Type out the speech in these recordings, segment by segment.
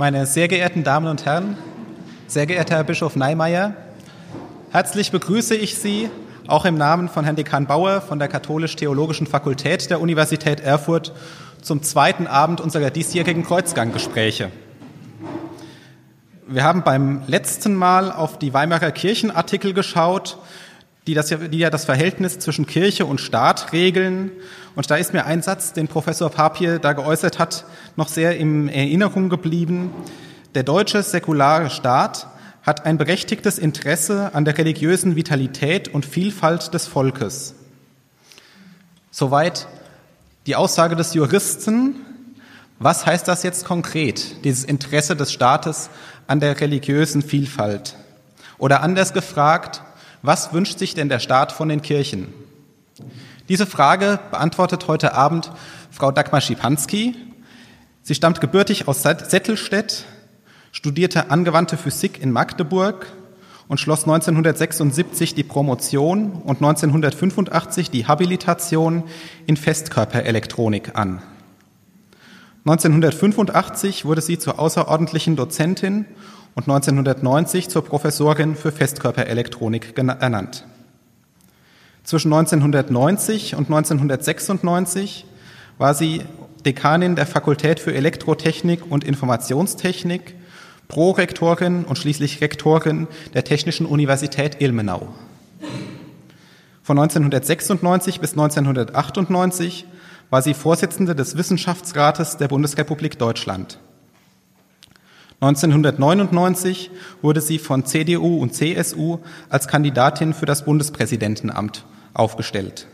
Meine sehr geehrten Damen und Herren, sehr geehrter Herr Bischof Neimeyer, herzlich begrüße ich Sie auch im Namen von Herrn Dekan Bauer von der Katholisch-Theologischen Fakultät der Universität Erfurt zum zweiten Abend unserer diesjährigen Kreuzganggespräche. Wir haben beim letzten Mal auf die Weimarer Kirchenartikel geschaut, die, das, die ja das Verhältnis zwischen Kirche und Staat regeln. Und da ist mir ein Satz, den Professor Papier da geäußert hat, noch sehr in Erinnerung geblieben. Der deutsche säkulare Staat hat ein berechtigtes Interesse an der religiösen Vitalität und Vielfalt des Volkes. Soweit die Aussage des Juristen. Was heißt das jetzt konkret, dieses Interesse des Staates an der religiösen Vielfalt? Oder anders gefragt, was wünscht sich denn der Staat von den Kirchen? Diese Frage beantwortet heute Abend Frau Dagmar Schipanski. Sie stammt gebürtig aus Settelstedt, studierte angewandte Physik in Magdeburg und schloss 1976 die Promotion und 1985 die Habilitation in Festkörperelektronik an. 1985 wurde sie zur außerordentlichen Dozentin und 1990 zur Professorin für Festkörperelektronik ernannt. Zwischen 1990 und 1996 war sie Dekanin der Fakultät für Elektrotechnik und Informationstechnik, Prorektorin und schließlich Rektorin der Technischen Universität Ilmenau. Von 1996 bis 1998 war sie Vorsitzende des Wissenschaftsrates der Bundesrepublik Deutschland. 1999 wurde sie von CDU und CSU als Kandidatin für das Bundespräsidentenamt aufgestellt.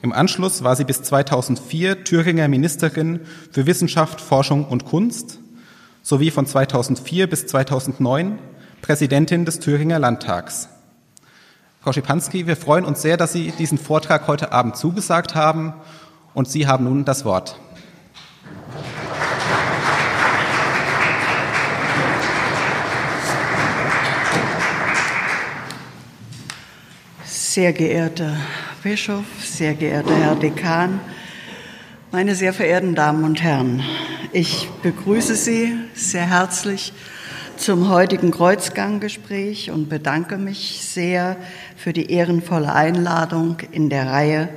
Im Anschluss war sie bis 2004 Thüringer Ministerin für Wissenschaft, Forschung und Kunst sowie von 2004 bis 2009 Präsidentin des Thüringer Landtags. Frau Schipanski, wir freuen uns sehr, dass Sie diesen Vortrag heute Abend zugesagt haben und Sie haben nun das Wort. Sehr geehrter Bischof, sehr geehrter Herr Dekan, meine sehr verehrten Damen und Herren, ich begrüße Sie sehr herzlich zum heutigen Kreuzganggespräch und bedanke mich sehr für die ehrenvolle Einladung in der Reihe.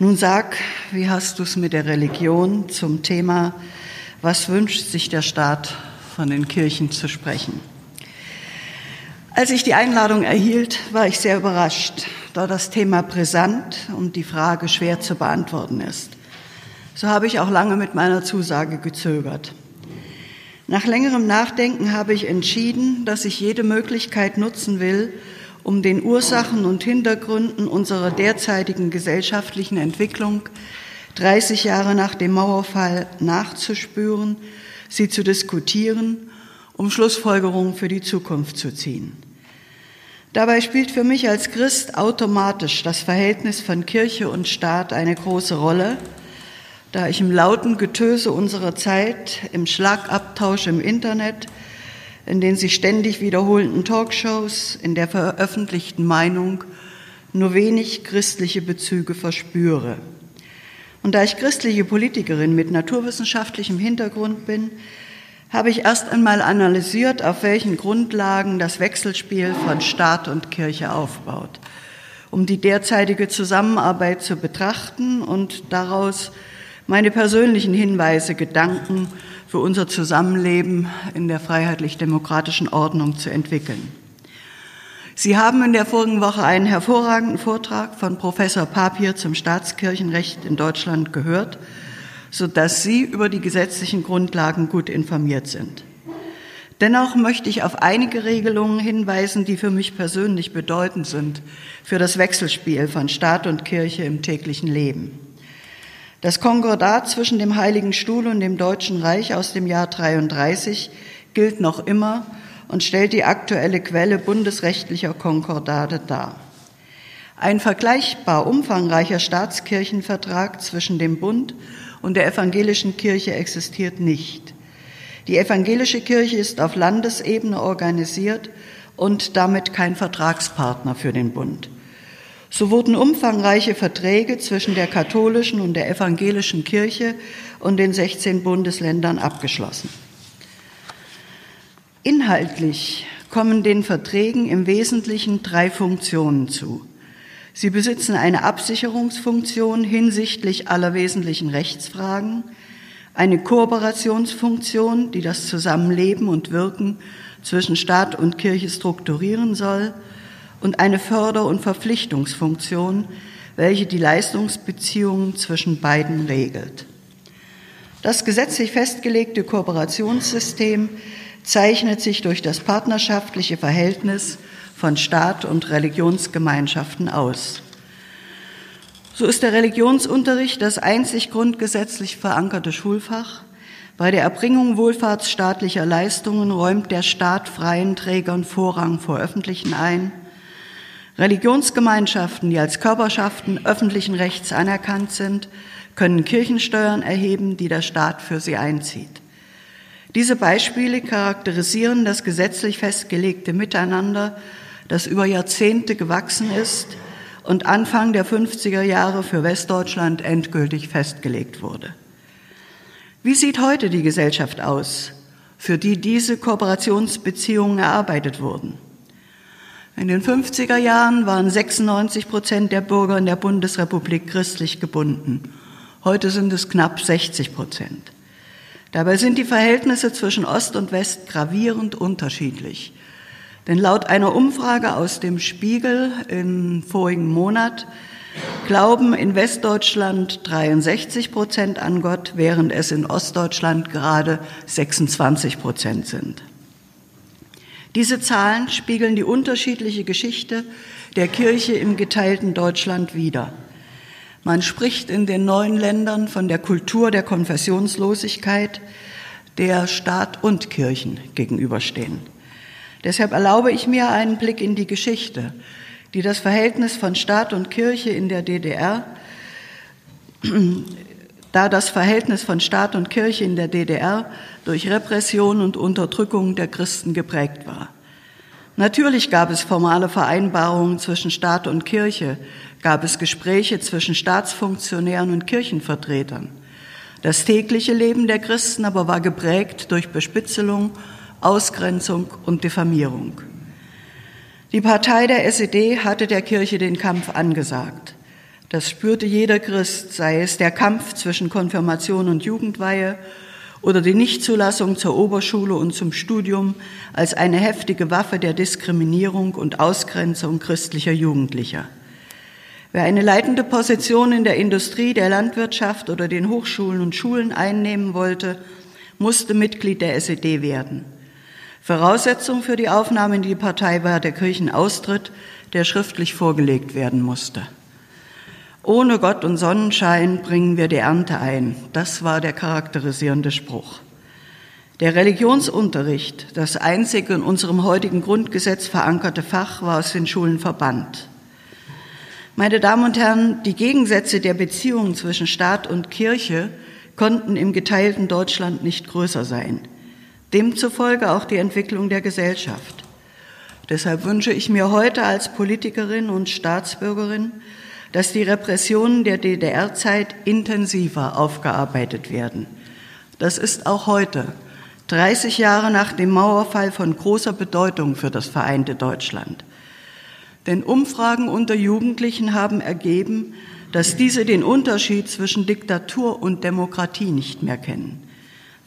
Nun sag, wie hast du es mit der Religion zum Thema, was wünscht sich der Staat von den Kirchen zu sprechen? Als ich die Einladung erhielt, war ich sehr überrascht, da das Thema brisant und die Frage schwer zu beantworten ist. So habe ich auch lange mit meiner Zusage gezögert. Nach längerem Nachdenken habe ich entschieden, dass ich jede Möglichkeit nutzen will, um den Ursachen und Hintergründen unserer derzeitigen gesellschaftlichen Entwicklung 30 Jahre nach dem Mauerfall nachzuspüren, sie zu diskutieren, um Schlussfolgerungen für die Zukunft zu ziehen. Dabei spielt für mich als Christ automatisch das Verhältnis von Kirche und Staat eine große Rolle, da ich im lauten Getöse unserer Zeit, im Schlagabtausch im Internet, in den sich ständig wiederholenden Talkshows, in der veröffentlichten Meinung nur wenig christliche Bezüge verspüre. Und da ich christliche Politikerin mit naturwissenschaftlichem Hintergrund bin, habe ich erst einmal analysiert, auf welchen Grundlagen das Wechselspiel von Staat und Kirche aufbaut, um die derzeitige Zusammenarbeit zu betrachten und daraus meine persönlichen Hinweise, Gedanken für unser Zusammenleben in der freiheitlich-demokratischen Ordnung zu entwickeln. Sie haben in der vorigen Woche einen hervorragenden Vortrag von Professor Papier zum Staatskirchenrecht in Deutschland gehört sodass Sie über die gesetzlichen Grundlagen gut informiert sind. Dennoch möchte ich auf einige Regelungen hinweisen, die für mich persönlich bedeutend sind für das Wechselspiel von Staat und Kirche im täglichen Leben. Das Konkordat zwischen dem Heiligen Stuhl und dem Deutschen Reich aus dem Jahr 33 gilt noch immer und stellt die aktuelle Quelle bundesrechtlicher Konkordate dar. Ein vergleichbar umfangreicher Staatskirchenvertrag zwischen dem Bund und der evangelischen Kirche existiert nicht. Die evangelische Kirche ist auf Landesebene organisiert und damit kein Vertragspartner für den Bund. So wurden umfangreiche Verträge zwischen der katholischen und der evangelischen Kirche und den 16 Bundesländern abgeschlossen. Inhaltlich kommen den Verträgen im Wesentlichen drei Funktionen zu. Sie besitzen eine Absicherungsfunktion hinsichtlich aller wesentlichen Rechtsfragen, eine Kooperationsfunktion, die das Zusammenleben und Wirken zwischen Staat und Kirche strukturieren soll, und eine Förder- und Verpflichtungsfunktion, welche die Leistungsbeziehungen zwischen beiden regelt. Das gesetzlich festgelegte Kooperationssystem zeichnet sich durch das partnerschaftliche Verhältnis von Staat und Religionsgemeinschaften aus. So ist der Religionsunterricht das einzig grundgesetzlich verankerte Schulfach. Bei der Erbringung wohlfahrtsstaatlicher Leistungen räumt der Staat freien Trägern Vorrang vor öffentlichen ein. Religionsgemeinschaften, die als Körperschaften öffentlichen Rechts anerkannt sind, können Kirchensteuern erheben, die der Staat für sie einzieht. Diese Beispiele charakterisieren das gesetzlich festgelegte Miteinander, das über Jahrzehnte gewachsen ist und Anfang der 50er Jahre für Westdeutschland endgültig festgelegt wurde. Wie sieht heute die Gesellschaft aus, für die diese Kooperationsbeziehungen erarbeitet wurden? In den 50er Jahren waren 96 Prozent der Bürger in der Bundesrepublik christlich gebunden. Heute sind es knapp 60 Prozent. Dabei sind die Verhältnisse zwischen Ost und West gravierend unterschiedlich. Denn laut einer Umfrage aus dem Spiegel im vorigen Monat glauben in Westdeutschland 63 Prozent an Gott, während es in Ostdeutschland gerade 26 Prozent sind. Diese Zahlen spiegeln die unterschiedliche Geschichte der Kirche im geteilten Deutschland wider. Man spricht in den neuen Ländern von der Kultur der Konfessionslosigkeit, der Staat und Kirchen gegenüberstehen. Deshalb erlaube ich mir einen Blick in die Geschichte, die das Verhältnis von Staat und Kirche in der DDR, da das Verhältnis von Staat und Kirche in der DDR durch Repression und Unterdrückung der Christen geprägt war. Natürlich gab es formale Vereinbarungen zwischen Staat und Kirche, gab es Gespräche zwischen Staatsfunktionären und Kirchenvertretern. Das tägliche Leben der Christen aber war geprägt durch Bespitzelung, Ausgrenzung und Diffamierung. Die Partei der SED hatte der Kirche den Kampf angesagt. Das spürte jeder Christ, sei es der Kampf zwischen Konfirmation und Jugendweihe oder die Nichtzulassung zur Oberschule und zum Studium als eine heftige Waffe der Diskriminierung und Ausgrenzung christlicher Jugendlicher. Wer eine leitende Position in der Industrie, der Landwirtschaft oder den Hochschulen und Schulen einnehmen wollte, musste Mitglied der SED werden. Voraussetzung für die Aufnahme in die Partei war der Kirchenaustritt, der schriftlich vorgelegt werden musste. Ohne Gott und Sonnenschein bringen wir die Ernte ein. Das war der charakterisierende Spruch. Der Religionsunterricht, das einzige in unserem heutigen Grundgesetz verankerte Fach, war aus den Schulen verbannt. Meine Damen und Herren, die Gegensätze der Beziehungen zwischen Staat und Kirche konnten im geteilten Deutschland nicht größer sein. Demzufolge auch die Entwicklung der Gesellschaft. Deshalb wünsche ich mir heute als Politikerin und Staatsbürgerin, dass die Repressionen der DDR-Zeit intensiver aufgearbeitet werden. Das ist auch heute, 30 Jahre nach dem Mauerfall, von großer Bedeutung für das vereinte Deutschland. Denn Umfragen unter Jugendlichen haben ergeben, dass diese den Unterschied zwischen Diktatur und Demokratie nicht mehr kennen.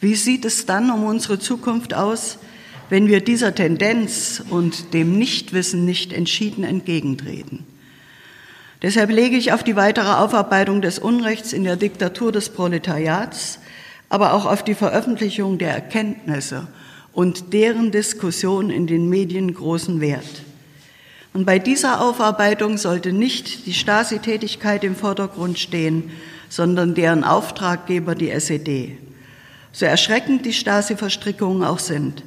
Wie sieht es dann um unsere Zukunft aus, wenn wir dieser Tendenz und dem Nichtwissen nicht entschieden entgegentreten? Deshalb lege ich auf die weitere Aufarbeitung des Unrechts in der Diktatur des Proletariats, aber auch auf die Veröffentlichung der Erkenntnisse und deren Diskussion in den Medien großen Wert. Und bei dieser Aufarbeitung sollte nicht die Stasi-Tätigkeit im Vordergrund stehen, sondern deren Auftraggeber die SED. So erschreckend die Stasi-Verstrickungen auch sind.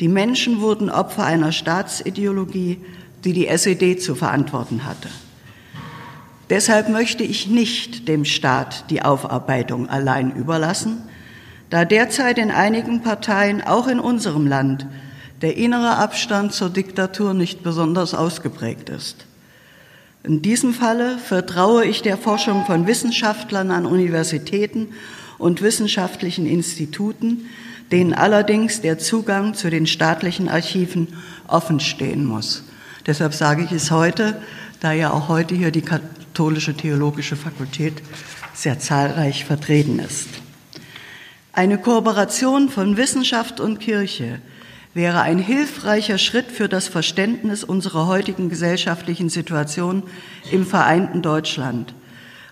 Die Menschen wurden Opfer einer Staatsideologie, die die SED zu verantworten hatte. Deshalb möchte ich nicht dem Staat die Aufarbeitung allein überlassen, da derzeit in einigen Parteien, auch in unserem Land, der innere Abstand zur Diktatur nicht besonders ausgeprägt ist. In diesem Falle vertraue ich der Forschung von Wissenschaftlern an Universitäten und wissenschaftlichen Instituten, denen allerdings der Zugang zu den staatlichen Archiven offen stehen muss. Deshalb sage ich es heute, da ja auch heute hier die katholische theologische Fakultät sehr zahlreich vertreten ist. Eine Kooperation von Wissenschaft und Kirche wäre ein hilfreicher Schritt für das Verständnis unserer heutigen gesellschaftlichen Situation im vereinten Deutschland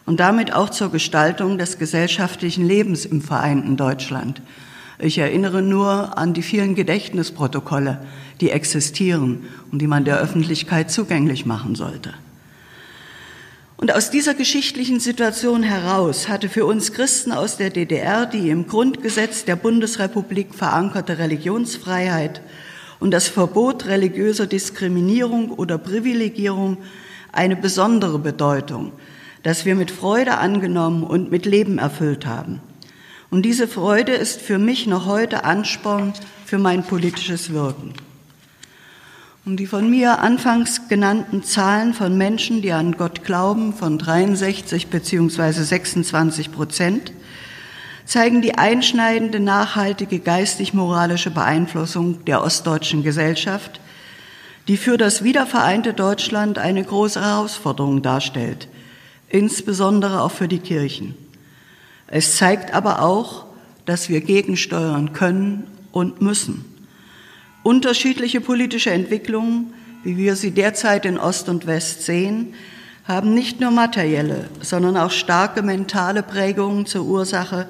und damit auch zur Gestaltung des gesellschaftlichen Lebens im vereinten Deutschland. Ich erinnere nur an die vielen Gedächtnisprotokolle, die existieren und die man der Öffentlichkeit zugänglich machen sollte. Und aus dieser geschichtlichen Situation heraus hatte für uns Christen aus der DDR die im Grundgesetz der Bundesrepublik verankerte Religionsfreiheit und das Verbot religiöser Diskriminierung oder Privilegierung eine besondere Bedeutung, das wir mit Freude angenommen und mit Leben erfüllt haben. Und diese Freude ist für mich noch heute Ansporn für mein politisches Wirken. Und die von mir anfangs genannten Zahlen von Menschen, die an Gott glauben, von 63 beziehungsweise 26 Prozent, zeigen die einschneidende, nachhaltige geistig-moralische Beeinflussung der ostdeutschen Gesellschaft, die für das wiedervereinte Deutschland eine große Herausforderung darstellt, insbesondere auch für die Kirchen. Es zeigt aber auch, dass wir gegensteuern können und müssen. Unterschiedliche politische Entwicklungen, wie wir sie derzeit in Ost und West sehen, haben nicht nur materielle, sondern auch starke mentale Prägungen zur Ursache,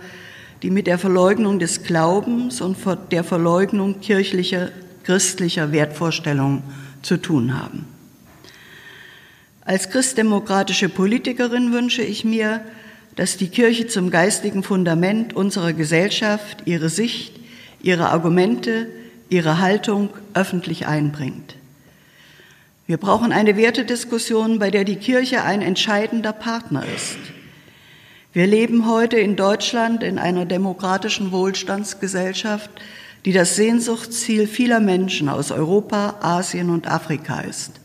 die mit der Verleugnung des Glaubens und der Verleugnung kirchlicher, christlicher Wertvorstellungen zu tun haben. Als christdemokratische Politikerin wünsche ich mir, dass die Kirche zum geistigen Fundament unserer Gesellschaft ihre Sicht, ihre Argumente, ihre Haltung öffentlich einbringt. Wir brauchen eine Wertediskussion, bei der die Kirche ein entscheidender Partner ist. Wir leben heute in Deutschland in einer demokratischen Wohlstandsgesellschaft, die das Sehnsuchtsziel vieler Menschen aus Europa, Asien und Afrika ist.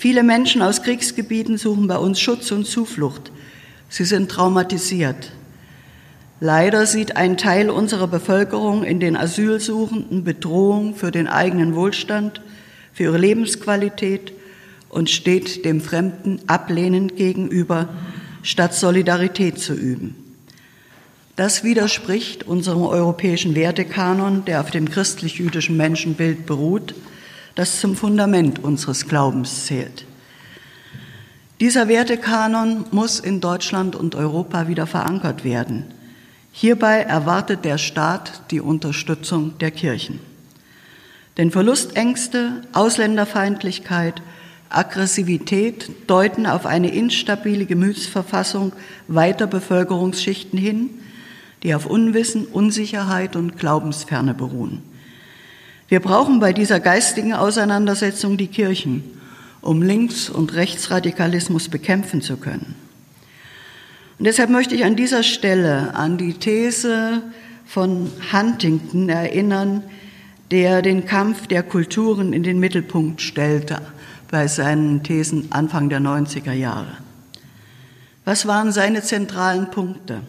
Viele Menschen aus Kriegsgebieten suchen bei uns Schutz und Zuflucht. Sie sind traumatisiert. Leider sieht ein Teil unserer Bevölkerung in den Asylsuchenden Bedrohung für den eigenen Wohlstand, für ihre Lebensqualität und steht dem Fremden ablehnend gegenüber, statt Solidarität zu üben. Das widerspricht unserem europäischen Wertekanon, der auf dem christlich-jüdischen Menschenbild beruht, das zum Fundament unseres Glaubens zählt. Dieser Wertekanon muss in Deutschland und Europa wieder verankert werden. Hierbei erwartet der Staat die Unterstützung der Kirchen. Denn Verlustängste, Ausländerfeindlichkeit, Aggressivität deuten auf eine instabile Gemütsverfassung weiter Bevölkerungsschichten hin, die auf Unwissen, Unsicherheit und Glaubensferne beruhen. Wir brauchen bei dieser geistigen Auseinandersetzung die Kirchen, um Links- und Rechtsradikalismus bekämpfen zu können. Und deshalb möchte ich an dieser Stelle an die These von Huntington erinnern, der den Kampf der Kulturen in den Mittelpunkt stellte bei seinen Thesen Anfang der 90er Jahre. Was waren seine zentralen Punkte?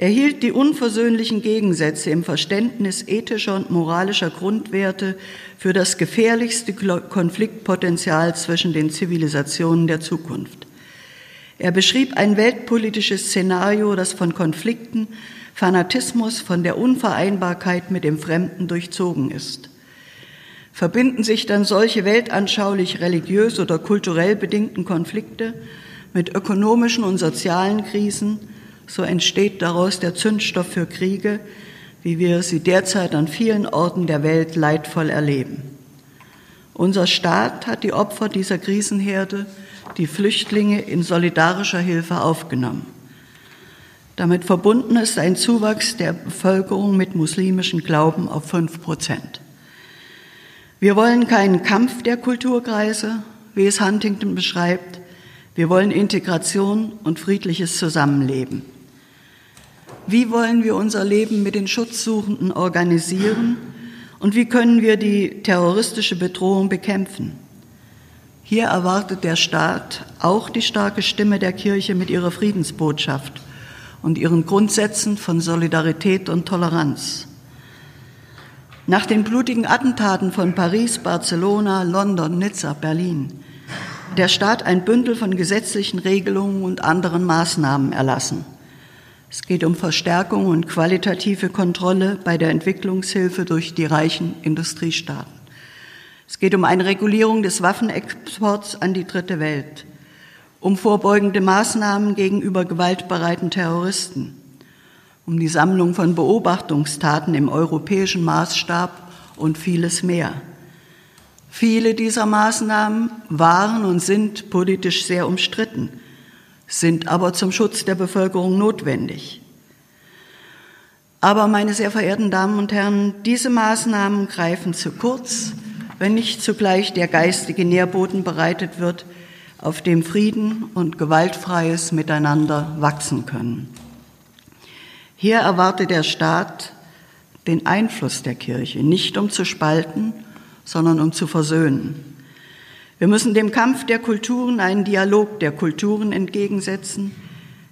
Er hielt die unversöhnlichen Gegensätze im Verständnis ethischer und moralischer Grundwerte für das gefährlichste Konfliktpotenzial zwischen den Zivilisationen der Zukunft. Er beschrieb ein weltpolitisches Szenario, das von Konflikten, Fanatismus, von der Unvereinbarkeit mit dem Fremden durchzogen ist. Verbinden sich dann solche weltanschaulich religiös oder kulturell bedingten Konflikte mit ökonomischen und sozialen Krisen, so entsteht daraus der Zündstoff für Kriege, wie wir sie derzeit an vielen Orten der Welt leidvoll erleben. Unser Staat hat die Opfer dieser Krisenherde die Flüchtlinge in solidarischer Hilfe aufgenommen. Damit verbunden ist ein Zuwachs der Bevölkerung mit muslimischem Glauben auf fünf Prozent. Wir wollen keinen Kampf der Kulturkreise, wie es Huntington beschreibt. Wir wollen Integration und friedliches Zusammenleben. Wie wollen wir unser Leben mit den Schutzsuchenden organisieren und wie können wir die terroristische Bedrohung bekämpfen? Hier erwartet der Staat auch die starke Stimme der Kirche mit ihrer Friedensbotschaft und ihren Grundsätzen von Solidarität und Toleranz. Nach den blutigen Attentaten von Paris, Barcelona, London, Nizza, Berlin, der Staat ein Bündel von gesetzlichen Regelungen und anderen Maßnahmen erlassen. Es geht um Verstärkung und qualitative Kontrolle bei der Entwicklungshilfe durch die reichen Industriestaaten. Es geht um eine Regulierung des Waffenexports an die dritte Welt, um vorbeugende Maßnahmen gegenüber gewaltbereiten Terroristen, um die Sammlung von Beobachtungstaten im europäischen Maßstab und vieles mehr. Viele dieser Maßnahmen waren und sind politisch sehr umstritten, sind aber zum Schutz der Bevölkerung notwendig. Aber, meine sehr verehrten Damen und Herren, diese Maßnahmen greifen zu kurz, wenn nicht zugleich der geistige Nährboden bereitet wird, auf dem Frieden und gewaltfreies Miteinander wachsen können. Hier erwartet der Staat den Einfluss der Kirche, nicht um zu spalten, sondern um zu versöhnen. Wir müssen dem Kampf der Kulturen einen Dialog der Kulturen entgegensetzen,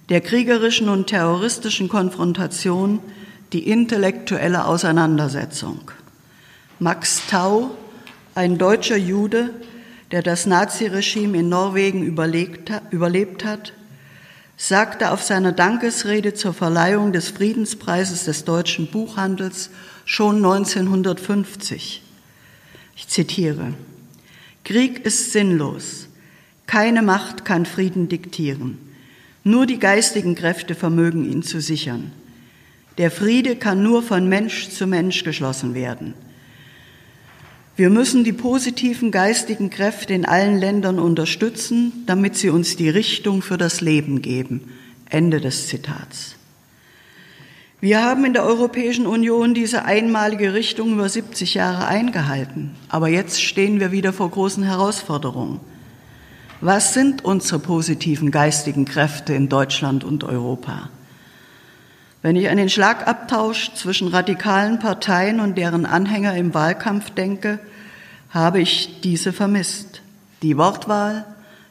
der kriegerischen und terroristischen Konfrontation die intellektuelle Auseinandersetzung. Max Tau, ein deutscher Jude, der das Naziregime in Norwegen überlebt hat, sagte auf seiner Dankesrede zur Verleihung des Friedenspreises des deutschen Buchhandels schon 1950. Ich zitiere, Krieg ist sinnlos. Keine Macht kann Frieden diktieren. Nur die geistigen Kräfte vermögen ihn zu sichern. Der Friede kann nur von Mensch zu Mensch geschlossen werden. Wir müssen die positiven geistigen Kräfte in allen Ländern unterstützen, damit sie uns die Richtung für das Leben geben. Ende des Zitats. Wir haben in der Europäischen Union diese einmalige Richtung über 70 Jahre eingehalten, aber jetzt stehen wir wieder vor großen Herausforderungen. Was sind unsere positiven geistigen Kräfte in Deutschland und Europa? Wenn ich an den Schlagabtausch zwischen radikalen Parteien und deren Anhänger im Wahlkampf denke, habe ich diese vermisst. Die Wortwahl,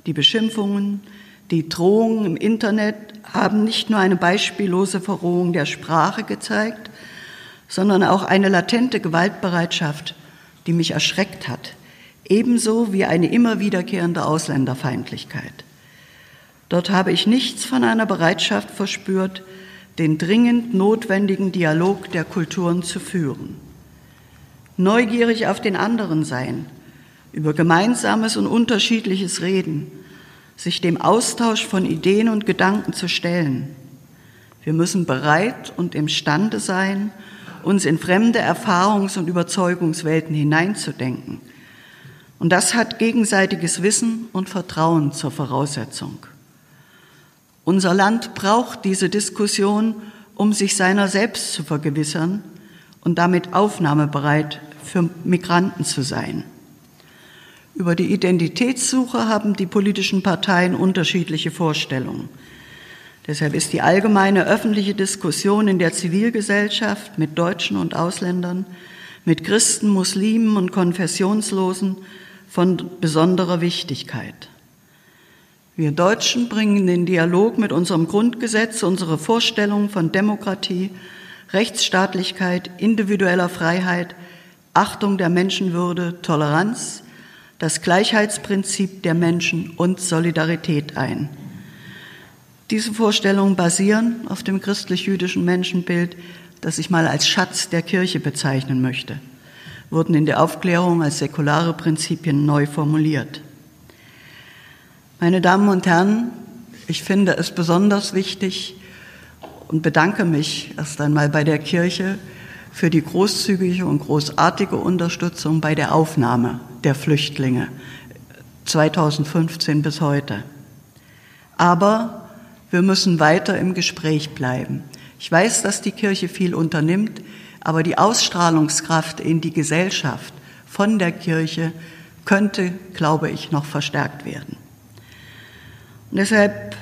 die Beschimpfungen, die Drohungen im Internet haben nicht nur eine beispiellose Verrohung der Sprache gezeigt, sondern auch eine latente Gewaltbereitschaft, die mich erschreckt hat, ebenso wie eine immer wiederkehrende Ausländerfeindlichkeit. Dort habe ich nichts von einer Bereitschaft verspürt, den dringend notwendigen Dialog der Kulturen zu führen neugierig auf den anderen sein, über Gemeinsames und Unterschiedliches reden, sich dem Austausch von Ideen und Gedanken zu stellen. Wir müssen bereit und imstande sein, uns in fremde Erfahrungs- und Überzeugungswelten hineinzudenken. Und das hat gegenseitiges Wissen und Vertrauen zur Voraussetzung. Unser Land braucht diese Diskussion, um sich seiner selbst zu vergewissern und damit aufnahmebereit für Migranten zu sein. Über die Identitätssuche haben die politischen Parteien unterschiedliche Vorstellungen. Deshalb ist die allgemeine öffentliche Diskussion in der Zivilgesellschaft mit Deutschen und Ausländern, mit Christen, Muslimen und Konfessionslosen von besonderer Wichtigkeit. Wir Deutschen bringen den Dialog mit unserem Grundgesetz unsere Vorstellungen von Demokratie, Rechtsstaatlichkeit, individueller Freiheit, Achtung der Menschenwürde, Toleranz, das Gleichheitsprinzip der Menschen und Solidarität ein. Diese Vorstellungen basieren auf dem christlich-jüdischen Menschenbild, das ich mal als Schatz der Kirche bezeichnen möchte, wurden in der Aufklärung als säkulare Prinzipien neu formuliert. Meine Damen und Herren, ich finde es besonders wichtig und bedanke mich erst einmal bei der Kirche für die großzügige und großartige Unterstützung bei der Aufnahme der Flüchtlinge 2015 bis heute. Aber wir müssen weiter im Gespräch bleiben. Ich weiß, dass die Kirche viel unternimmt, aber die Ausstrahlungskraft in die Gesellschaft von der Kirche könnte, glaube ich, noch verstärkt werden. Und deshalb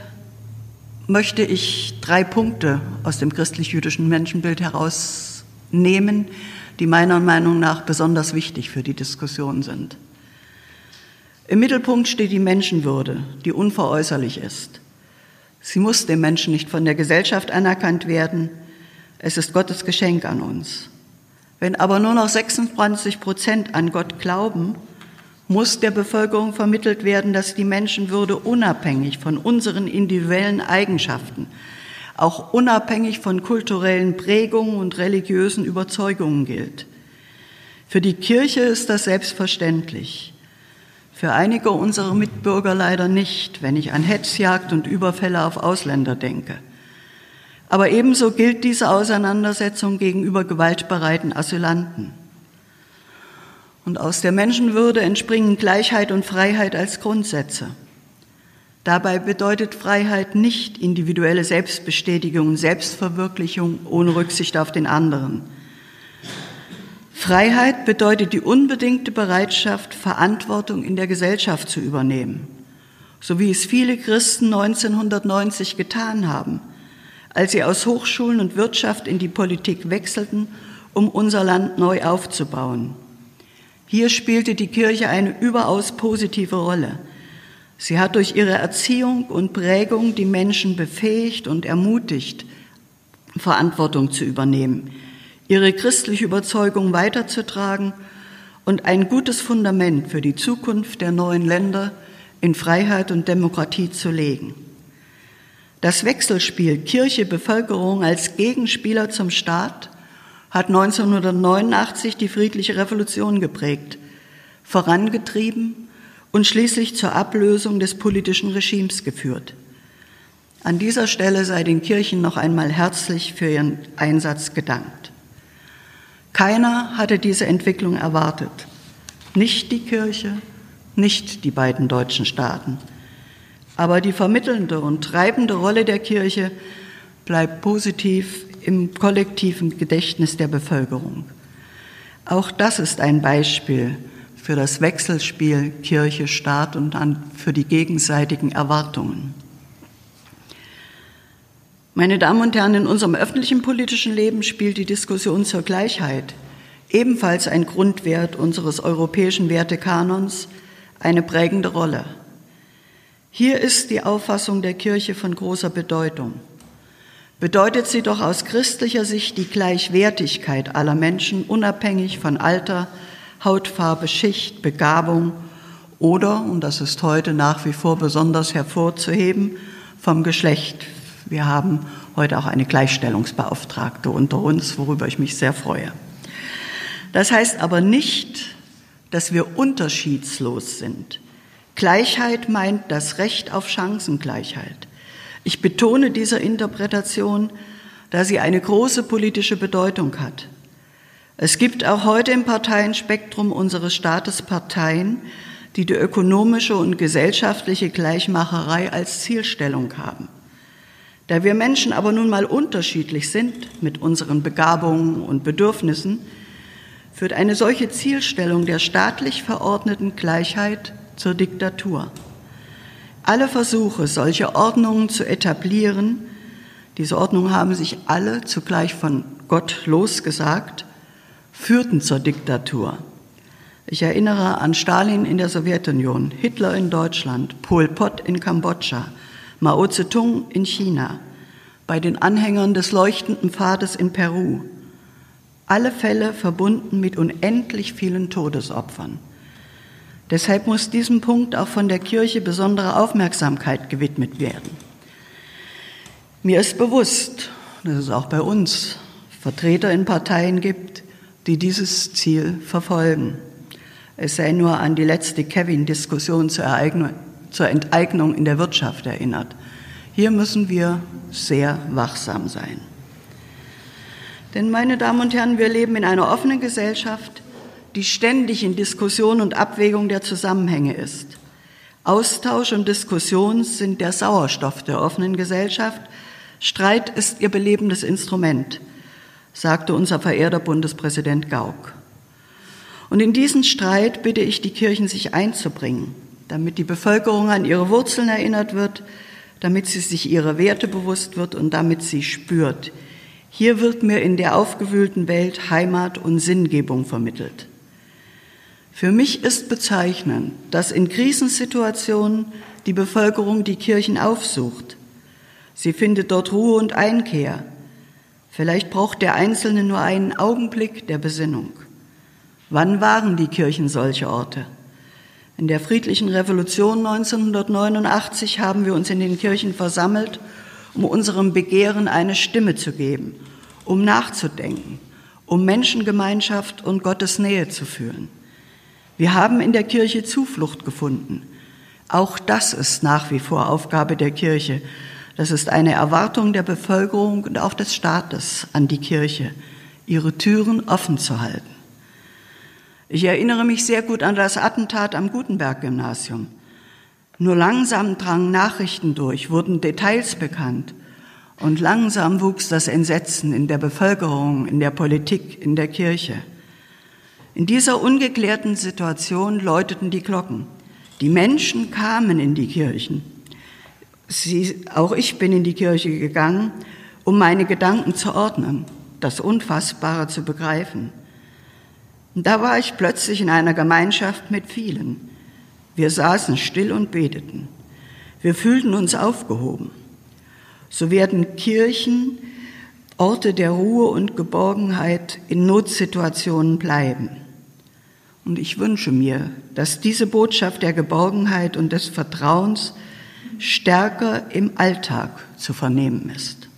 möchte ich drei Punkte aus dem christlich-jüdischen Menschenbild heraus nehmen, die meiner Meinung nach besonders wichtig für die Diskussion sind. Im Mittelpunkt steht die Menschenwürde, die unveräußerlich ist. Sie muss dem Menschen nicht von der Gesellschaft anerkannt werden. Es ist Gottes Geschenk an uns. Wenn aber nur noch 26 Prozent an Gott glauben, muss der Bevölkerung vermittelt werden, dass die Menschenwürde unabhängig von unseren individuellen Eigenschaften, auch unabhängig von kulturellen Prägungen und religiösen Überzeugungen gilt. Für die Kirche ist das selbstverständlich. Für einige unserer Mitbürger leider nicht, wenn ich an Hetzjagd und Überfälle auf Ausländer denke. Aber ebenso gilt diese Auseinandersetzung gegenüber gewaltbereiten Asylanten. Und aus der Menschenwürde entspringen Gleichheit und Freiheit als Grundsätze. Dabei bedeutet Freiheit nicht individuelle Selbstbestätigung Selbstverwirklichung ohne Rücksicht auf den anderen. Freiheit bedeutet die unbedingte Bereitschaft, Verantwortung in der Gesellschaft zu übernehmen, so wie es viele Christen 1990 getan haben – als sie aus Hochschulen und Wirtschaft in die Politik wechselten, um unser Land neu aufzubauen. Hier spielte die Kirche eine überaus positive Rolle. Sie hat durch ihre Erziehung und Prägung die Menschen befähigt und ermutigt, Verantwortung zu übernehmen, ihre christliche Überzeugung weiterzutragen und ein gutes Fundament für die Zukunft der neuen Länder in Freiheit und Demokratie zu legen. Das Wechselspiel Kirche-Bevölkerung als Gegenspieler zum Staat hat 1989 die friedliche Revolution geprägt, vorangetrieben und schließlich zur Ablösung des politischen Regimes geführt. An dieser Stelle sei den Kirchen noch einmal herzlich für ihren Einsatz gedankt. Keiner hatte diese Entwicklung erwartet. Nicht die Kirche, nicht die beiden deutschen Staaten. Aber die vermittelnde und treibende Rolle der Kirche bleibt positiv im kollektiven Gedächtnis der Bevölkerung. Auch das ist ein Beispiel für das Wechselspiel Kirche-Staat und für die gegenseitigen Erwartungen. Meine Damen und Herren, in unserem öffentlichen politischen Leben spielt die Diskussion zur Gleichheit, ebenfalls ein Grundwert unseres europäischen Wertekanons, eine prägende Rolle. Hier ist die Auffassung der Kirche von großer Bedeutung. Bedeutet sie doch aus christlicher Sicht die Gleichwertigkeit aller Menschen, unabhängig von Alter, Hautfarbe, Schicht, Begabung oder, und das ist heute nach wie vor besonders hervorzuheben, vom Geschlecht. Wir haben heute auch eine Gleichstellungsbeauftragte unter uns, worüber ich mich sehr freue. Das heißt aber nicht, dass wir unterschiedslos sind. Gleichheit meint das Recht auf Chancengleichheit. Ich betone diese Interpretation, da sie eine große politische Bedeutung hat. Es gibt auch heute im Parteienspektrum unseres Staates Parteien, die die ökonomische und gesellschaftliche Gleichmacherei als Zielstellung haben. Da wir Menschen aber nun mal unterschiedlich sind mit unseren Begabungen und Bedürfnissen, führt eine solche Zielstellung der staatlich verordneten Gleichheit zur Diktatur. Alle Versuche, solche Ordnungen zu etablieren, diese Ordnungen haben sich alle zugleich von Gott losgesagt, führten zur Diktatur. Ich erinnere an Stalin in der Sowjetunion, Hitler in Deutschland, Pol Pot in Kambodscha, Mao Zedong in China, bei den Anhängern des leuchtenden Pfades in Peru. Alle Fälle verbunden mit unendlich vielen Todesopfern. Deshalb muss diesem Punkt auch von der Kirche besondere Aufmerksamkeit gewidmet werden. Mir ist bewusst, dass es auch bei uns Vertreter in Parteien gibt, die dieses Ziel verfolgen. Es sei nur an die letzte Kevin-Diskussion zur, zur Enteignung in der Wirtschaft erinnert. Hier müssen wir sehr wachsam sein. Denn, meine Damen und Herren, wir leben in einer offenen Gesellschaft, die ständig in Diskussion und Abwägung der Zusammenhänge ist. Austausch und Diskussion sind der Sauerstoff der offenen Gesellschaft. Streit ist ihr belebendes Instrument, sagte unser verehrter Bundespräsident Gauck. Und in diesen Streit bitte ich die Kirchen, sich einzubringen, damit die Bevölkerung an ihre Wurzeln erinnert wird, damit sie sich ihrer Werte bewusst wird und damit sie spürt. Hier wird mir in der aufgewühlten Welt Heimat und Sinngebung vermittelt. Für mich ist bezeichnend, dass in Krisensituationen die Bevölkerung die Kirchen aufsucht. Sie findet dort Ruhe und Einkehr. Vielleicht braucht der Einzelne nur einen Augenblick der Besinnung. Wann waren die Kirchen solche Orte? In der friedlichen Revolution 1989 haben wir uns in den Kirchen versammelt, um unserem Begehren eine Stimme zu geben, um nachzudenken, um Menschengemeinschaft und Gottes Nähe zu fühlen. Wir haben in der Kirche Zuflucht gefunden. Auch das ist nach wie vor Aufgabe der Kirche. Das ist eine Erwartung der Bevölkerung und auch des Staates an die Kirche, ihre Türen offen zu halten. Ich erinnere mich sehr gut an das Attentat am Gutenberg-Gymnasium. Nur langsam drangen Nachrichten durch, wurden Details bekannt und langsam wuchs das Entsetzen in der Bevölkerung, in der Politik, in der Kirche. In dieser ungeklärten Situation läuteten die Glocken. Die Menschen kamen in die Kirchen. Sie, auch ich bin in die Kirche gegangen, um meine Gedanken zu ordnen, das Unfassbare zu begreifen. Und da war ich plötzlich in einer Gemeinschaft mit vielen. Wir saßen still und beteten. Wir fühlten uns aufgehoben. So werden Kirchen Orte der Ruhe und Geborgenheit in Notsituationen bleiben. Und ich wünsche mir, dass diese Botschaft der Geborgenheit und des Vertrauens stärker im Alltag zu vernehmen ist.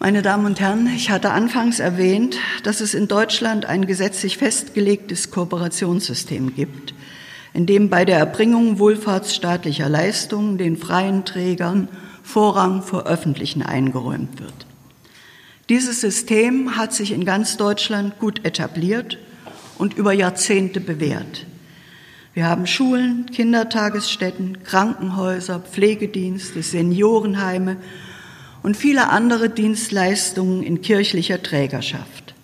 Meine Damen und Herren, ich hatte anfangs erwähnt, dass es in Deutschland ein gesetzlich festgelegtes Kooperationssystem gibt, in dem bei der Erbringung wohlfahrtsstaatlicher Leistungen den freien Trägern Vorrang vor öffentlichen eingeräumt wird. Dieses System hat sich in ganz Deutschland gut etabliert und über Jahrzehnte bewährt. Wir haben Schulen, Kindertagesstätten, Krankenhäuser, Pflegedienste, Seniorenheime und viele andere Dienstleistungen in kirchlicher Trägerschaft.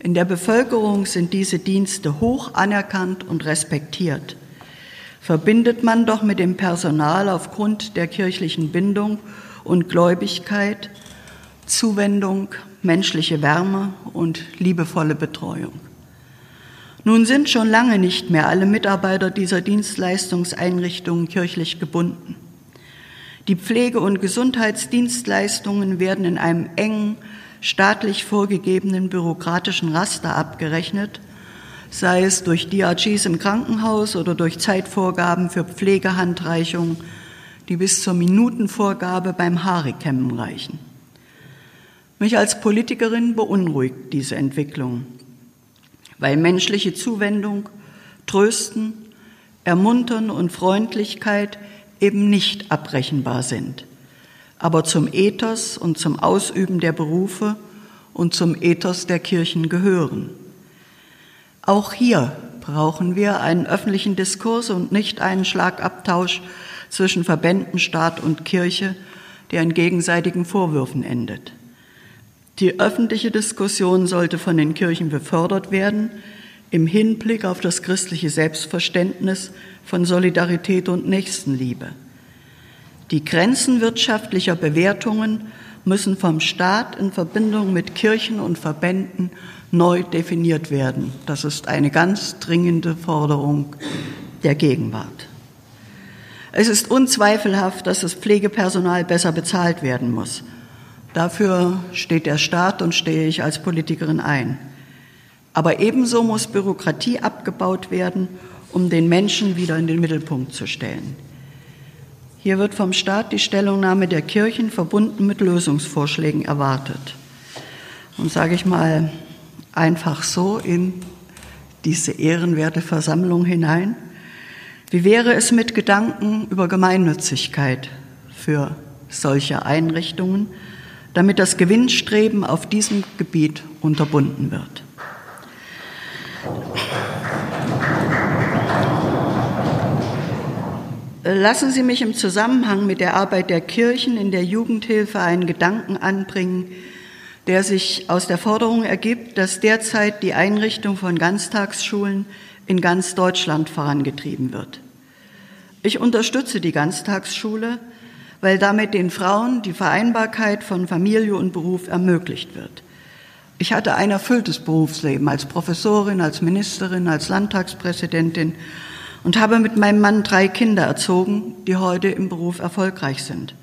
In der Bevölkerung sind diese Dienste hoch anerkannt und respektiert. Verbindet man doch mit dem Personal aufgrund der kirchlichen Bindung und Gläubigkeit Zuwendung, menschliche Wärme und liebevolle Betreuung. Nun sind schon lange nicht mehr alle Mitarbeiter dieser Dienstleistungseinrichtungen kirchlich gebunden. Die Pflege- und Gesundheitsdienstleistungen werden in einem engen, staatlich vorgegebenen bürokratischen Raster abgerechnet, sei es durch DRGs im Krankenhaus oder durch Zeitvorgaben für Pflegehandreichungen, die bis zur Minutenvorgabe beim Haarekämmen reichen. Mich als Politikerin beunruhigt diese Entwicklung, weil menschliche Zuwendung, Trösten, Ermuntern und Freundlichkeit eben nicht abrechenbar sind, aber zum Ethos und zum Ausüben der Berufe und zum Ethos der Kirchen gehören. Auch hier brauchen wir einen öffentlichen Diskurs und nicht einen Schlagabtausch zwischen Verbänden, Staat und Kirche, der in gegenseitigen Vorwürfen endet. Die öffentliche Diskussion sollte von den Kirchen befördert werden, im Hinblick auf das christliche Selbstverständnis von Solidarität und Nächstenliebe. Die Grenzen wirtschaftlicher Bewertungen müssen vom Staat in Verbindung mit Kirchen und Verbänden neu definiert werden. Das ist eine ganz dringende Forderung der Gegenwart. Es ist unzweifelhaft, dass das Pflegepersonal besser bezahlt werden muss. Dafür steht der Staat und stehe ich als Politikerin ein. Aber ebenso muss Bürokratie abgebaut werden, um den Menschen wieder in den Mittelpunkt zu stellen. Hier wird vom Staat die Stellungnahme der Kirchen verbunden mit Lösungsvorschlägen erwartet. Und sage ich mal einfach so in diese ehrenwerte Versammlung hinein. Wie wäre es mit Gedanken über Gemeinnützigkeit für solche Einrichtungen, damit das Gewinnstreben auf diesem Gebiet unterbunden wird? Lassen Sie mich im Zusammenhang mit der Arbeit der Kirchen in der Jugendhilfe einen Gedanken anbringen, der sich aus der Forderung ergibt, dass derzeit die Einrichtung von Ganztagsschulen in ganz Deutschland vorangetrieben wird. Ich unterstütze die Ganztagsschule, weil damit den Frauen die Vereinbarkeit von Familie und Beruf ermöglicht wird. Ich hatte ein erfülltes Berufsleben als Professorin, als Ministerin, als Landtagspräsidentin und habe mit meinem Mann drei Kinder erzogen, die heute im Beruf erfolgreich sind.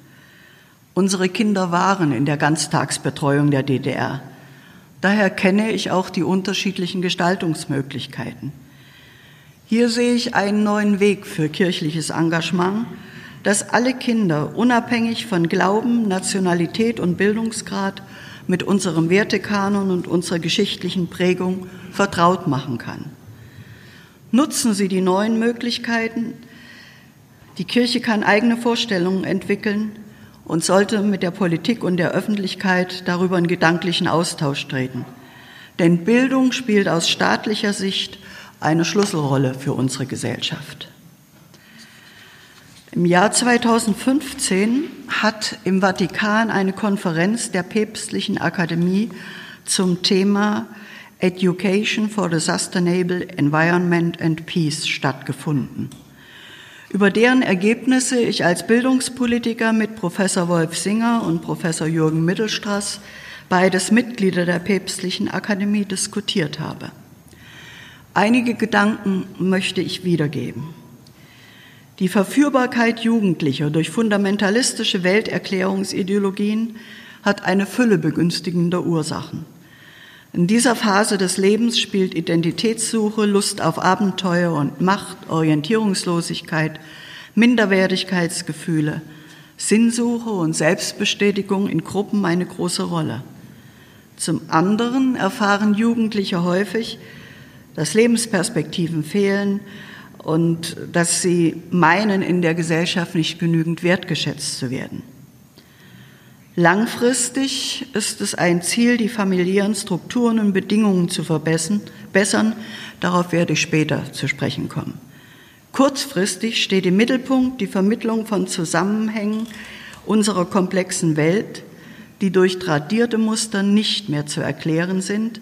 Unsere Kinder waren in der Ganztagsbetreuung der DDR. Daher kenne ich auch die unterschiedlichen Gestaltungsmöglichkeiten. Hier sehe ich einen neuen Weg für kirchliches Engagement, das alle Kinder unabhängig von Glauben, Nationalität und Bildungsgrad mit unserem Wertekanon und unserer geschichtlichen Prägung vertraut machen kann. Nutzen Sie die neuen Möglichkeiten. Die Kirche kann eigene Vorstellungen entwickeln und sollte mit der Politik und der Öffentlichkeit darüber in gedanklichen Austausch treten. Denn Bildung spielt aus staatlicher Sicht eine Schlüsselrolle für unsere Gesellschaft. Im Jahr 2015 hat im Vatikan eine Konferenz der Päpstlichen Akademie zum Thema Education for the Sustainable Environment and Peace stattgefunden über deren Ergebnisse ich als Bildungspolitiker mit Professor Wolf Singer und Professor Jürgen Mittelstraß, beides Mitglieder der Päpstlichen Akademie, diskutiert habe. Einige Gedanken möchte ich wiedergeben. Die Verführbarkeit Jugendlicher durch fundamentalistische Welterklärungsideologien hat eine Fülle begünstigender Ursachen. In dieser Phase des Lebens spielt Identitätssuche, Lust auf Abenteuer und Macht, Orientierungslosigkeit, Minderwertigkeitsgefühle, Sinnsuche und Selbstbestätigung in Gruppen eine große Rolle. Zum anderen erfahren Jugendliche häufig, dass Lebensperspektiven fehlen und dass sie meinen, in der Gesellschaft nicht genügend wertgeschätzt zu werden. Langfristig ist es ein Ziel, die familiären Strukturen und Bedingungen zu verbessern. Darauf werde ich später zu sprechen kommen. Kurzfristig steht im Mittelpunkt die Vermittlung von Zusammenhängen unserer komplexen Welt, die durch tradierte Muster nicht mehr zu erklären sind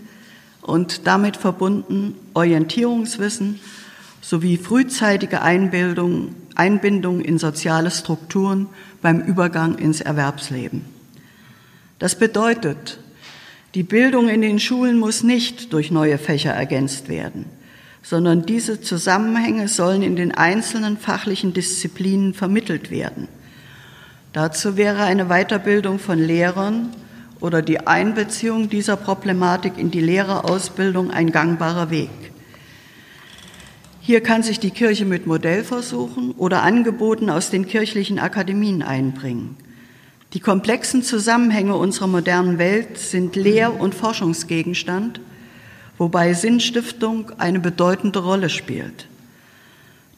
und damit verbunden Orientierungswissen sowie frühzeitige Einbildung, Einbindung in soziale Strukturen beim Übergang ins Erwerbsleben. Das bedeutet, die Bildung in den Schulen muss nicht durch neue Fächer ergänzt werden, sondern diese Zusammenhänge sollen in den einzelnen fachlichen Disziplinen vermittelt werden. Dazu wäre eine Weiterbildung von Lehrern oder die Einbeziehung dieser Problematik in die Lehrerausbildung ein gangbarer Weg. Hier kann sich die Kirche mit Modellversuchen oder Angeboten aus den kirchlichen Akademien einbringen. Die komplexen Zusammenhänge unserer modernen Welt sind Lehr- und Forschungsgegenstand, wobei Sinnstiftung eine bedeutende Rolle spielt.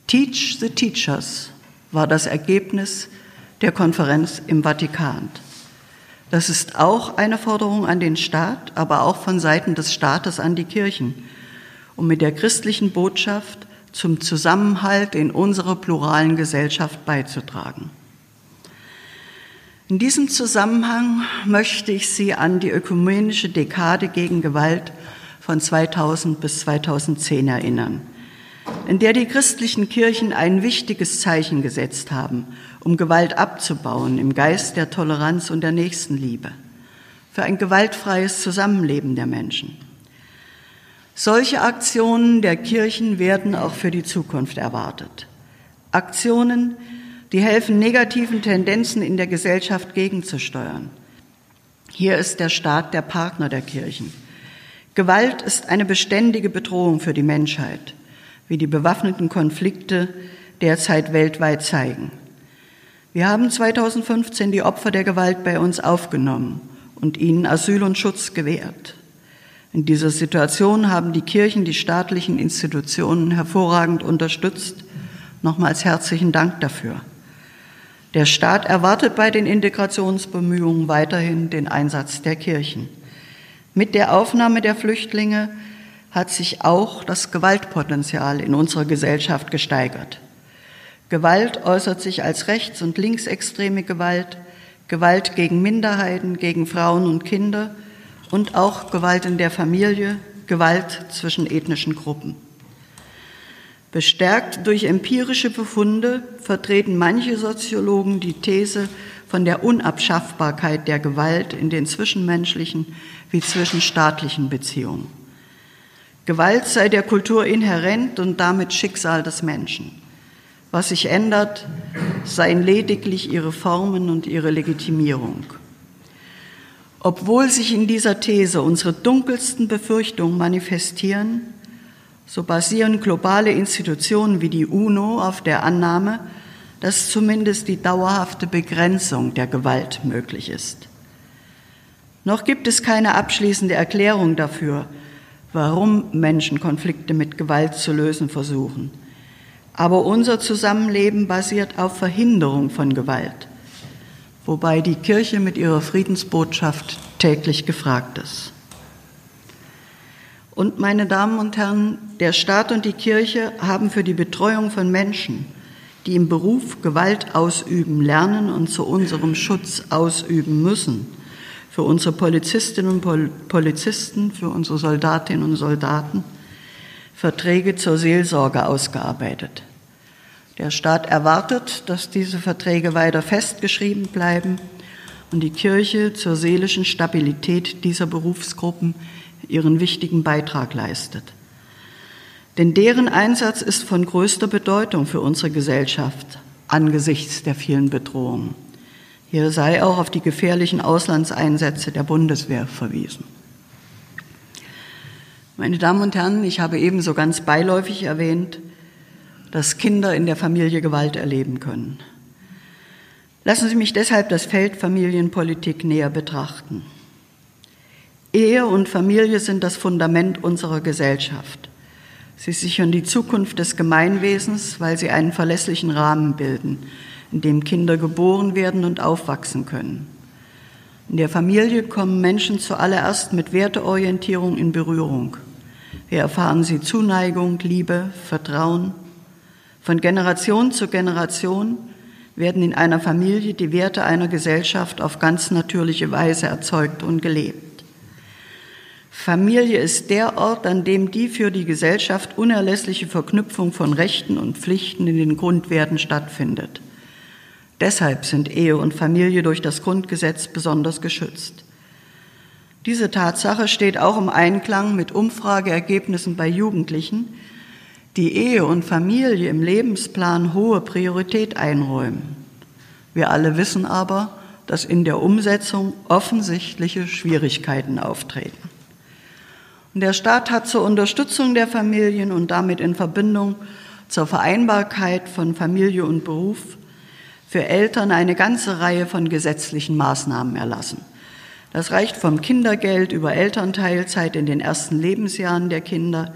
Teach the Teachers war das Ergebnis der Konferenz im Vatikan. Das ist auch eine Forderung an den Staat, aber auch von Seiten des Staates an die Kirchen, um mit der christlichen Botschaft zum Zusammenhalt in unserer pluralen Gesellschaft beizutragen. In diesem Zusammenhang möchte ich Sie an die ökumenische Dekade gegen Gewalt von 2000 bis 2010 erinnern, in der die christlichen Kirchen ein wichtiges Zeichen gesetzt haben, um Gewalt abzubauen im Geist der Toleranz und der Nächstenliebe, für ein gewaltfreies Zusammenleben der Menschen. Solche Aktionen der Kirchen werden auch für die Zukunft erwartet. Aktionen, die helfen, negativen Tendenzen in der Gesellschaft gegenzusteuern. Hier ist der Staat der Partner der Kirchen. Gewalt ist eine beständige Bedrohung für die Menschheit, wie die bewaffneten Konflikte derzeit weltweit zeigen. Wir haben 2015 die Opfer der Gewalt bei uns aufgenommen und ihnen Asyl und Schutz gewährt. In dieser Situation haben die Kirchen die staatlichen Institutionen hervorragend unterstützt. Nochmals herzlichen Dank dafür. Der Staat erwartet bei den Integrationsbemühungen weiterhin den Einsatz der Kirchen. Mit der Aufnahme der Flüchtlinge hat sich auch das Gewaltpotenzial in unserer Gesellschaft gesteigert. Gewalt äußert sich als rechts- und linksextreme Gewalt, Gewalt gegen Minderheiten, gegen Frauen und Kinder und auch Gewalt in der Familie, Gewalt zwischen ethnischen Gruppen. Bestärkt durch empirische Befunde vertreten manche Soziologen die These von der Unabschaffbarkeit der Gewalt in den zwischenmenschlichen wie zwischenstaatlichen Beziehungen. Gewalt sei der Kultur inhärent und damit Schicksal des Menschen. Was sich ändert, seien lediglich ihre Formen und ihre Legitimierung. Obwohl sich in dieser These unsere dunkelsten Befürchtungen manifestieren, so basieren globale Institutionen wie die UNO auf der Annahme, dass zumindest die dauerhafte Begrenzung der Gewalt möglich ist. Noch gibt es keine abschließende Erklärung dafür, warum Menschen Konflikte mit Gewalt zu lösen versuchen. Aber unser Zusammenleben basiert auf Verhinderung von Gewalt, wobei die Kirche mit ihrer Friedensbotschaft täglich gefragt ist. Und meine Damen und Herren, der Staat und die Kirche haben für die Betreuung von Menschen, die im Beruf Gewalt ausüben, lernen und zu unserem Schutz ausüben müssen, für unsere Polizistinnen und Polizisten, für unsere Soldatinnen und Soldaten Verträge zur Seelsorge ausgearbeitet. Der Staat erwartet, dass diese Verträge weiter festgeschrieben bleiben und die Kirche zur seelischen Stabilität dieser Berufsgruppen ihren wichtigen Beitrag leistet. Denn deren Einsatz ist von größter Bedeutung für unsere Gesellschaft angesichts der vielen Bedrohungen. Hier sei auch auf die gefährlichen Auslandseinsätze der Bundeswehr verwiesen. Meine Damen und Herren, ich habe ebenso ganz beiläufig erwähnt, dass Kinder in der Familie Gewalt erleben können. Lassen Sie mich deshalb das Feld Familienpolitik näher betrachten. Ehe und Familie sind das Fundament unserer Gesellschaft. Sie sichern die Zukunft des Gemeinwesens, weil sie einen verlässlichen Rahmen bilden, in dem Kinder geboren werden und aufwachsen können. In der Familie kommen Menschen zuallererst mit Werteorientierung in Berührung. Wir erfahren sie Zuneigung, Liebe, Vertrauen. Von Generation zu Generation werden in einer Familie die Werte einer Gesellschaft auf ganz natürliche Weise erzeugt und gelebt. Familie ist der Ort, an dem die für die Gesellschaft unerlässliche Verknüpfung von Rechten und Pflichten in den Grundwerten stattfindet. Deshalb sind Ehe und Familie durch das Grundgesetz besonders geschützt. Diese Tatsache steht auch im Einklang mit Umfrageergebnissen bei Jugendlichen, die Ehe und Familie im Lebensplan hohe Priorität einräumen. Wir alle wissen aber, dass in der Umsetzung offensichtliche Schwierigkeiten auftreten. Und der Staat hat zur Unterstützung der Familien und damit in Verbindung zur Vereinbarkeit von Familie und Beruf für Eltern eine ganze Reihe von gesetzlichen Maßnahmen erlassen. Das reicht vom Kindergeld über Elternteilzeit in den ersten Lebensjahren der Kinder,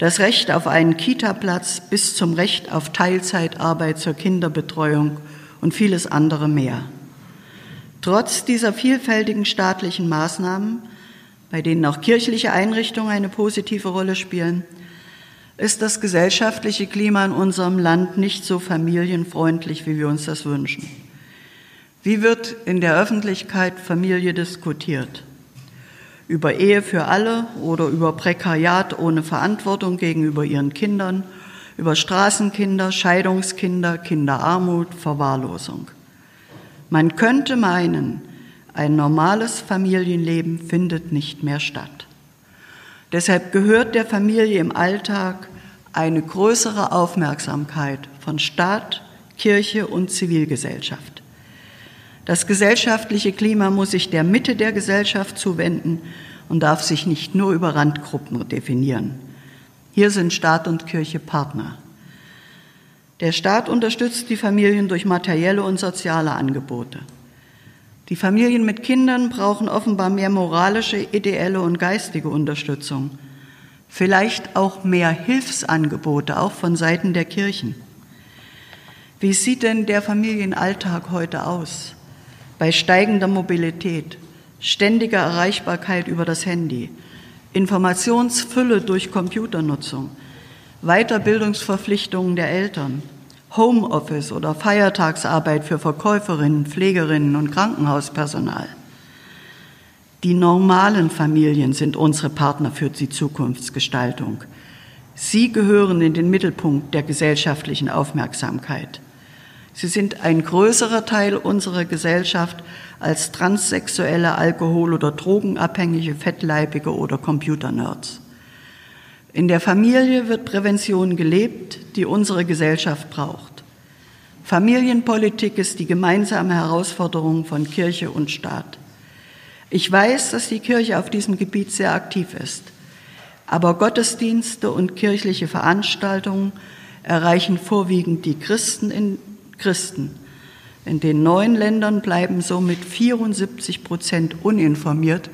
das Recht auf einen Kita-Platz bis zum Recht auf Teilzeitarbeit zur Kinderbetreuung und vieles andere mehr. Trotz dieser vielfältigen staatlichen Maßnahmen, bei denen auch kirchliche Einrichtungen eine positive Rolle spielen, ist das gesellschaftliche Klima in unserem Land nicht so familienfreundlich, wie wir uns das wünschen. Wie wird in der Öffentlichkeit Familie diskutiert? Über Ehe für alle oder über Prekariat ohne Verantwortung gegenüber ihren Kindern, über Straßenkinder, Scheidungskinder, Kinderarmut, Verwahrlosung. Man könnte meinen, ein normales Familienleben findet nicht mehr statt. Deshalb gehört der Familie im Alltag eine größere Aufmerksamkeit von Staat, Kirche und Zivilgesellschaft. Das gesellschaftliche Klima muss sich der Mitte der Gesellschaft zuwenden und darf sich nicht nur über Randgruppen definieren. Hier sind Staat und Kirche Partner. Der Staat unterstützt die Familien durch materielle und soziale Angebote. Die Familien mit Kindern brauchen offenbar mehr moralische, ideelle und geistige Unterstützung. Vielleicht auch mehr Hilfsangebote, auch von Seiten der Kirchen. Wie sieht denn der Familienalltag heute aus? Bei steigender Mobilität, ständiger Erreichbarkeit über das Handy, Informationsfülle durch Computernutzung, Weiterbildungsverpflichtungen der Eltern, Homeoffice oder Feiertagsarbeit für Verkäuferinnen, Pflegerinnen und Krankenhauspersonal. Die normalen Familien sind unsere Partner für die Zukunftsgestaltung. Sie gehören in den Mittelpunkt der gesellschaftlichen Aufmerksamkeit. Sie sind ein größerer Teil unserer Gesellschaft als transsexuelle, alkohol- oder drogenabhängige, fettleibige oder Computernerds. In der Familie wird Prävention gelebt, die unsere Gesellschaft braucht. Familienpolitik ist die gemeinsame Herausforderung von Kirche und Staat. Ich weiß, dass die Kirche auf diesem Gebiet sehr aktiv ist. Aber Gottesdienste und kirchliche Veranstaltungen erreichen vorwiegend die Christen in Christen. In den neuen Ländern bleiben somit 74 Prozent uninformiert,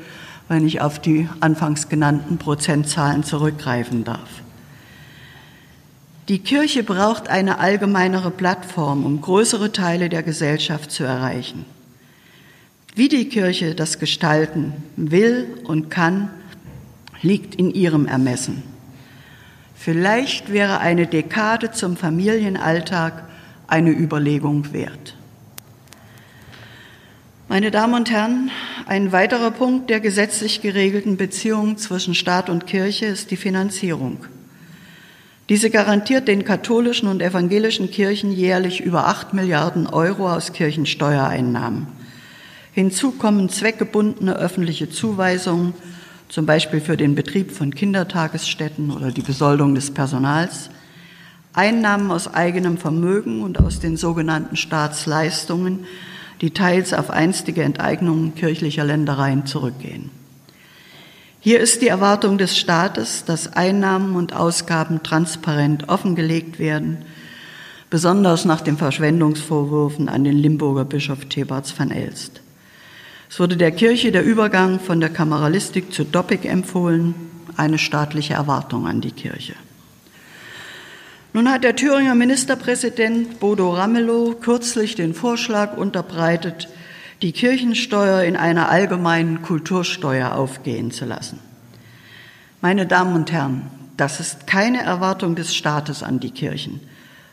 wenn ich auf die anfangs genannten Prozentzahlen zurückgreifen darf. Die Kirche braucht eine allgemeinere Plattform, um größere Teile der Gesellschaft zu erreichen. Wie die Kirche das gestalten will und kann, liegt in ihrem Ermessen. Vielleicht wäre eine Dekade zum Familienalltag eine Überlegung wert. Meine Damen und Herren, ein weiterer Punkt der gesetzlich geregelten Beziehung zwischen Staat und Kirche ist die Finanzierung. Diese garantiert den katholischen und evangelischen Kirchen jährlich über acht Milliarden Euro aus Kirchensteuereinnahmen. Hinzu kommen zweckgebundene öffentliche Zuweisungen, zum Beispiel für den Betrieb von Kindertagesstätten oder die Besoldung des Personals, Einnahmen aus eigenem Vermögen und aus den sogenannten Staatsleistungen, die teils auf einstige Enteignungen kirchlicher Ländereien zurückgehen. Hier ist die Erwartung des Staates, dass Einnahmen und Ausgaben transparent offengelegt werden, besonders nach den Verschwendungsvorwürfen an den Limburger Bischof Thebarts van Elst. Es wurde der Kirche der Übergang von der Kameralistik zu Doppik empfohlen, eine staatliche Erwartung an die Kirche. Nun hat der Thüringer Ministerpräsident Bodo Ramelow kürzlich den Vorschlag unterbreitet, die Kirchensteuer in einer allgemeinen Kultursteuer aufgehen zu lassen. Meine Damen und Herren, das ist keine Erwartung des Staates an die Kirchen.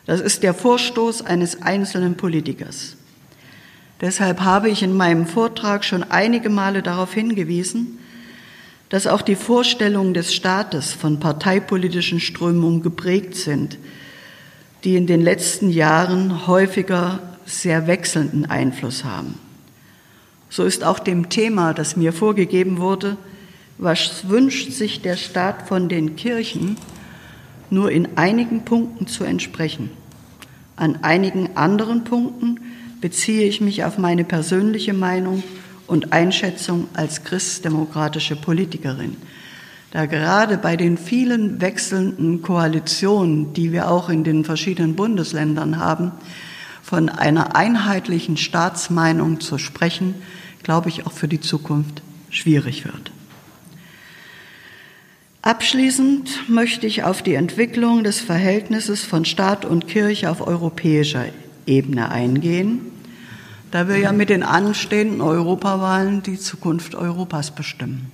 Das ist der Vorstoß eines einzelnen Politikers. Deshalb habe ich in meinem Vortrag schon einige Male darauf hingewiesen, dass auch die Vorstellungen des Staates von parteipolitischen Strömungen geprägt sind, die in den letzten Jahren häufiger sehr wechselnden Einfluss haben. So ist auch dem Thema, das mir vorgegeben wurde, was wünscht sich der Staat von den Kirchen, nur in einigen Punkten zu entsprechen. An einigen anderen Punkten beziehe ich mich auf meine persönliche Meinung und Einschätzung als christdemokratische Politikerin. Da gerade bei den vielen wechselnden Koalitionen, die wir auch in den verschiedenen Bundesländern haben, von einer einheitlichen Staatsmeinung zu sprechen, glaube ich, auch für die Zukunft schwierig wird. Abschließend möchte ich auf die Entwicklung des Verhältnisses von Staat und Kirche auf europäischer Ebene eingehen da wir ja mit den anstehenden Europawahlen die Zukunft Europas bestimmen.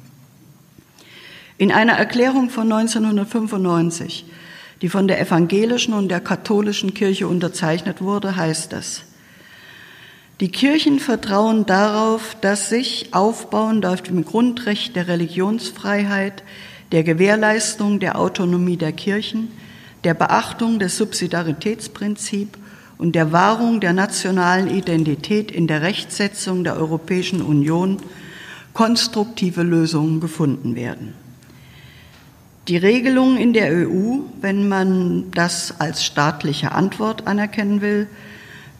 In einer Erklärung von 1995, die von der evangelischen und der katholischen Kirche unterzeichnet wurde, heißt es, die Kirchen vertrauen darauf, dass sich aufbauend auf dem Grundrecht der Religionsfreiheit, der Gewährleistung der Autonomie der Kirchen, der Beachtung des Subsidiaritätsprinzips und der Wahrung der nationalen Identität in der Rechtsetzung der Europäischen Union konstruktive Lösungen gefunden werden. Die Regelungen in der EU, wenn man das als staatliche Antwort anerkennen will,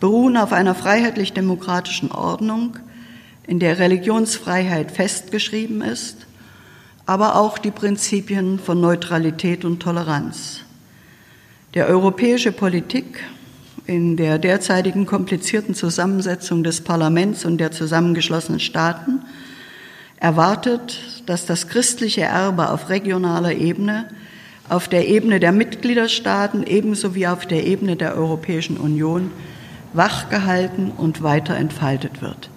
beruhen auf einer freiheitlich-demokratischen Ordnung, in der Religionsfreiheit festgeschrieben ist, aber auch die Prinzipien von Neutralität und Toleranz. Der europäische Politik in der derzeitigen komplizierten Zusammensetzung des Parlaments und der zusammengeschlossenen Staaten erwartet, dass das christliche Erbe auf regionaler Ebene, auf der Ebene der Mitgliederstaaten ebenso wie auf der Ebene der Europäischen Union wachgehalten und weiter entfaltet wird.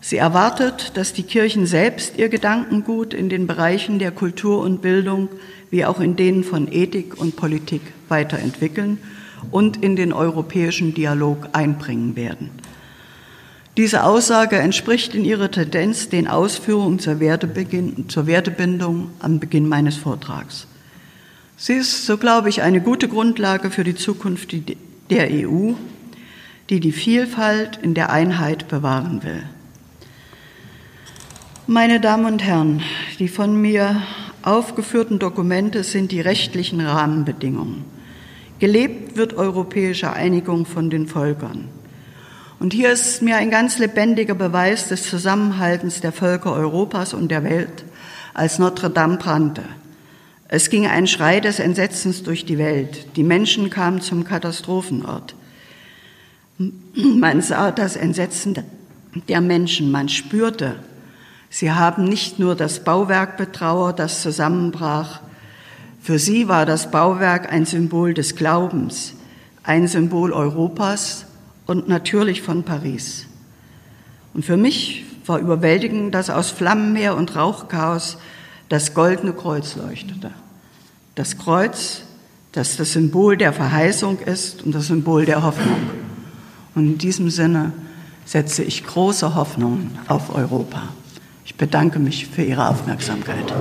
Sie erwartet, dass die Kirchen selbst ihr Gedankengut in den Bereichen der Kultur und Bildung wie auch in denen von Ethik und Politik weiterentwickeln und in den europäischen Dialog einbringen werden. Diese Aussage entspricht in ihrer Tendenz den Ausführungen zur, Wertebeginn, zur Wertebindung am Beginn meines Vortrags. Sie ist, so glaube ich, eine gute Grundlage für die Zukunft der EU, die die Vielfalt in der Einheit bewahren will. Meine Damen und Herren, die von mir aufgeführten Dokumente sind die rechtlichen Rahmenbedingungen. Gelebt wird europäische Einigung von den Völkern. Und hier ist mir ein ganz lebendiger Beweis des Zusammenhaltens der Völker Europas und der Welt, als Notre Dame brannte. Es ging ein Schrei des Entsetzens durch die Welt. Die Menschen kamen zum Katastrophenort. Man sah das Entsetzen der Menschen, man spürte, sie haben nicht nur das Bauwerk betrauert, das zusammenbrach, für sie war das Bauwerk ein Symbol des Glaubens, ein Symbol Europas, und natürlich von Paris. Und für mich war überwältigend, dass aus Flammenmeer und Rauchchaos das goldene Kreuz leuchtete. Das Kreuz, das das Symbol der Verheißung ist und das Symbol der Hoffnung. Und in diesem Sinne setze ich große Hoffnungen auf Europa. Ich bedanke mich für Ihre Aufmerksamkeit.